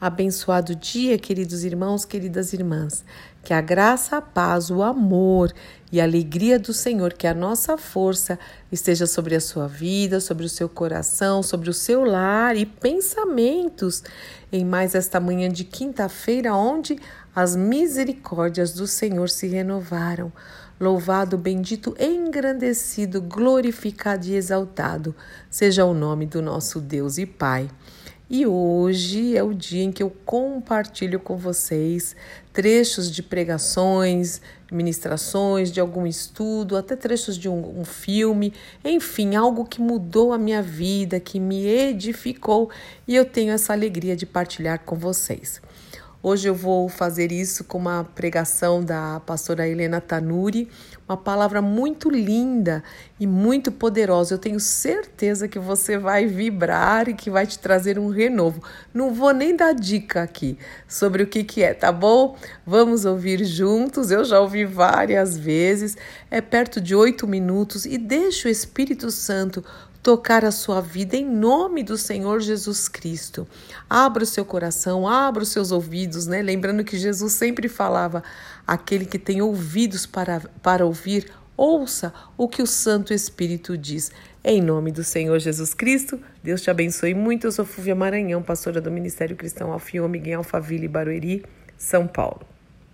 Abençoado dia, queridos irmãos, queridas irmãs. Que a graça, a paz, o amor e a alegria do Senhor, que a nossa força esteja sobre a sua vida, sobre o seu coração, sobre o seu lar e pensamentos em mais esta manhã de quinta-feira, onde as misericórdias do Senhor se renovaram. Louvado, bendito, engrandecido, glorificado e exaltado seja o nome do nosso Deus e Pai. E hoje é o dia em que eu compartilho com vocês trechos de pregações, ministrações, de algum estudo, até trechos de um, um, filme, enfim, algo que mudou a minha vida, que me edificou e eu tenho essa alegria de partilhar com vocês. Hoje eu vou fazer isso com uma pregação da pastora Helena Tanuri, uma palavra muito linda e muito poderosa. Eu tenho certeza que você vai vibrar e que vai te trazer um renovo. Não vou nem dar dica aqui sobre o que, que é, tá bom? Vamos ouvir juntos. Eu já ouvi várias vezes. É perto de oito minutos e deixa o Espírito Santo tocar a sua vida em nome do Senhor Jesus Cristo. Abra o seu coração, abra os seus ouvidos, né? Lembrando que Jesus sempre falava: aquele que tem ouvidos para, para ouvir, ouça o que o Santo Espírito diz. Em nome do Senhor Jesus Cristo, Deus te abençoe muito. Eu sou Fúvia Maranhão, pastora do Ministério Cristão Alfiô, Miguel Alphaville, Barueri, São Paulo.